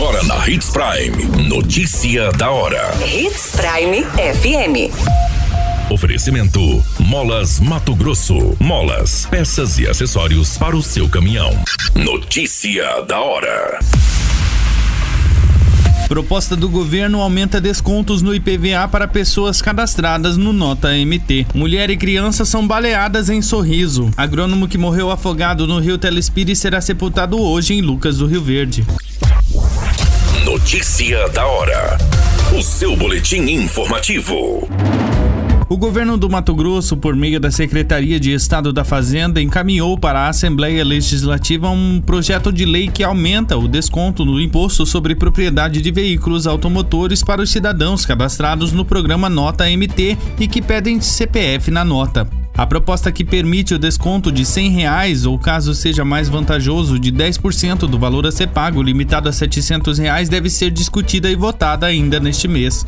Agora na Hits Prime. Notícia da hora. Hits Prime FM. Oferecimento: Molas Mato Grosso. Molas, peças e acessórios para o seu caminhão. Notícia da hora. Proposta do governo aumenta descontos no IPVA para pessoas cadastradas no Nota MT. Mulher e criança são baleadas em Sorriso. Agrônomo que morreu afogado no rio Telespires será sepultado hoje em Lucas do Rio Verde. Notícia da hora. O seu boletim informativo. O governo do Mato Grosso, por meio da Secretaria de Estado da Fazenda, encaminhou para a Assembleia Legislativa um projeto de lei que aumenta o desconto no imposto sobre propriedade de veículos automotores para os cidadãos cadastrados no programa Nota MT e que pedem CPF na nota. A proposta que permite o desconto de 100 reais, ou caso seja mais vantajoso, de 10% do valor a ser pago, limitado a 700 reais, deve ser discutida e votada ainda neste mês.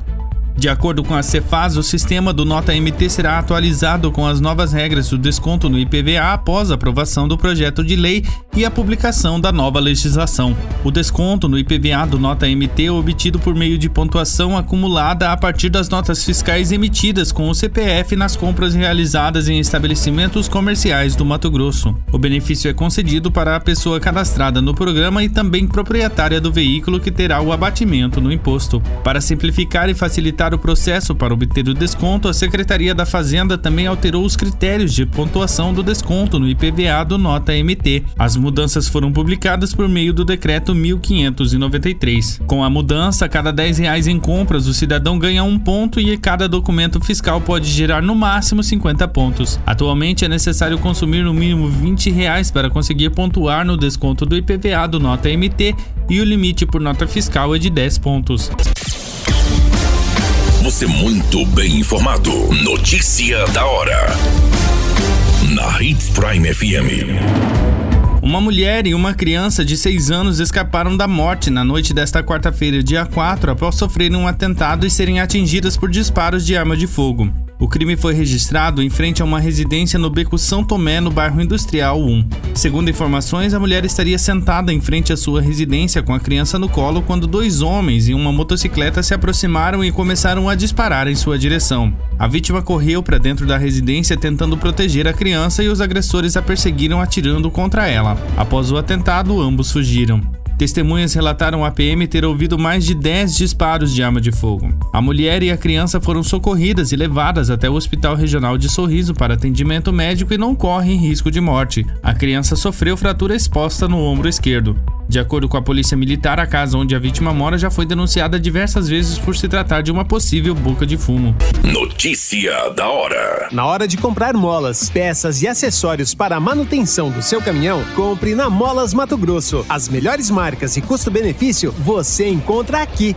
De acordo com a Cefaz, o sistema do Nota MT será atualizado com as novas regras do desconto no IPVA após a aprovação do projeto de lei e a publicação da nova legislação. O desconto no IPVA do Nota MT é obtido por meio de pontuação acumulada a partir das notas fiscais emitidas com o CPF nas compras realizadas em estabelecimentos comerciais do Mato Grosso. O benefício é concedido para a pessoa cadastrada no programa e também proprietária do veículo que terá o abatimento no imposto. Para simplificar e facilitar facilitar o processo para obter o desconto, a Secretaria da Fazenda também alterou os critérios de pontuação do desconto no IPVA do Nota MT. As mudanças foram publicadas por meio do Decreto 1593. Com a mudança, cada 10 reais em compras, o cidadão ganha um ponto e cada documento fiscal pode gerar no máximo 50 pontos. Atualmente é necessário consumir no mínimo 20 reais para conseguir pontuar no desconto do IPVA do Nota MT e o limite por nota fiscal é de 10 pontos. Você muito bem informado. Notícia da hora. Na Hits Prime FM. Uma mulher e uma criança de 6 anos escaparam da morte na noite desta quarta-feira, dia 4, após sofrerem um atentado e serem atingidas por disparos de arma de fogo. O crime foi registrado em frente a uma residência no Beco São Tomé, no bairro Industrial 1. Segundo informações, a mulher estaria sentada em frente à sua residência com a criança no colo quando dois homens em uma motocicleta se aproximaram e começaram a disparar em sua direção. A vítima correu para dentro da residência tentando proteger a criança e os agressores a perseguiram atirando contra ela. Após o atentado, ambos fugiram. Testemunhas relataram à PM ter ouvido mais de 10 disparos de arma de fogo. A mulher e a criança foram socorridas e levadas até o Hospital Regional de Sorriso para atendimento médico e não correm risco de morte. A criança sofreu fratura exposta no ombro esquerdo. De acordo com a polícia militar, a casa onde a vítima mora já foi denunciada diversas vezes por se tratar de uma possível boca de fumo. Notícia da hora. Na hora de comprar molas, peças e acessórios para a manutenção do seu caminhão, compre na Molas Mato Grosso. As melhores marcas e custo-benefício você encontra aqui.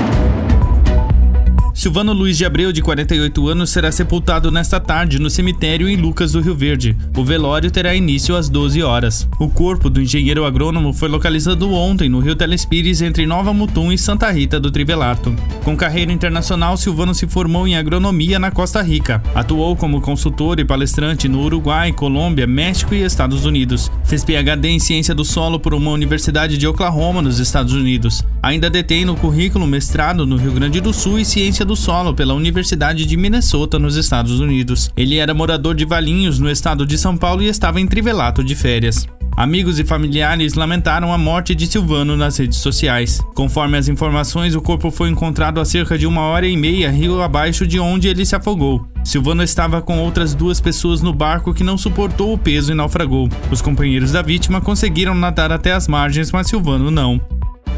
Silvano Luiz de Abreu, de 48 anos, será sepultado nesta tarde no cemitério em Lucas do Rio Verde. O velório terá início às 12 horas. O corpo do engenheiro agrônomo foi localizado ontem no Rio Telespires, entre Nova Mutum e Santa Rita do Trivelato. Com carreira internacional, Silvano se formou em agronomia na Costa Rica. Atuou como consultor e palestrante no Uruguai, Colômbia, México e Estados Unidos. Fez PhD em ciência do solo por uma universidade de Oklahoma, nos Estados Unidos. Ainda detém no currículo mestrado no Rio Grande do Sul e ciência do solo pela Universidade de Minnesota, nos Estados Unidos. Ele era morador de Valinhos, no estado de São Paulo, e estava em Trivelato de férias. Amigos e familiares lamentaram a morte de Silvano nas redes sociais. Conforme as informações, o corpo foi encontrado a cerca de uma hora e meia rio abaixo de onde ele se afogou. Silvano estava com outras duas pessoas no barco que não suportou o peso e naufragou. Os companheiros da vítima conseguiram nadar até as margens, mas Silvano não.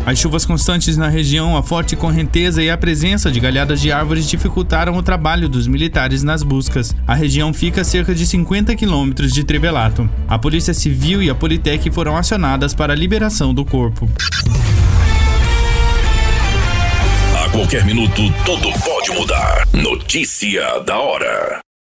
As chuvas constantes na região, a forte correnteza e a presença de galhadas de árvores dificultaram o trabalho dos militares nas buscas. A região fica a cerca de 50 quilômetros de Trevelato. A Polícia Civil e a Politec foram acionadas para a liberação do corpo. A qualquer minuto, tudo pode mudar. Notícia da hora.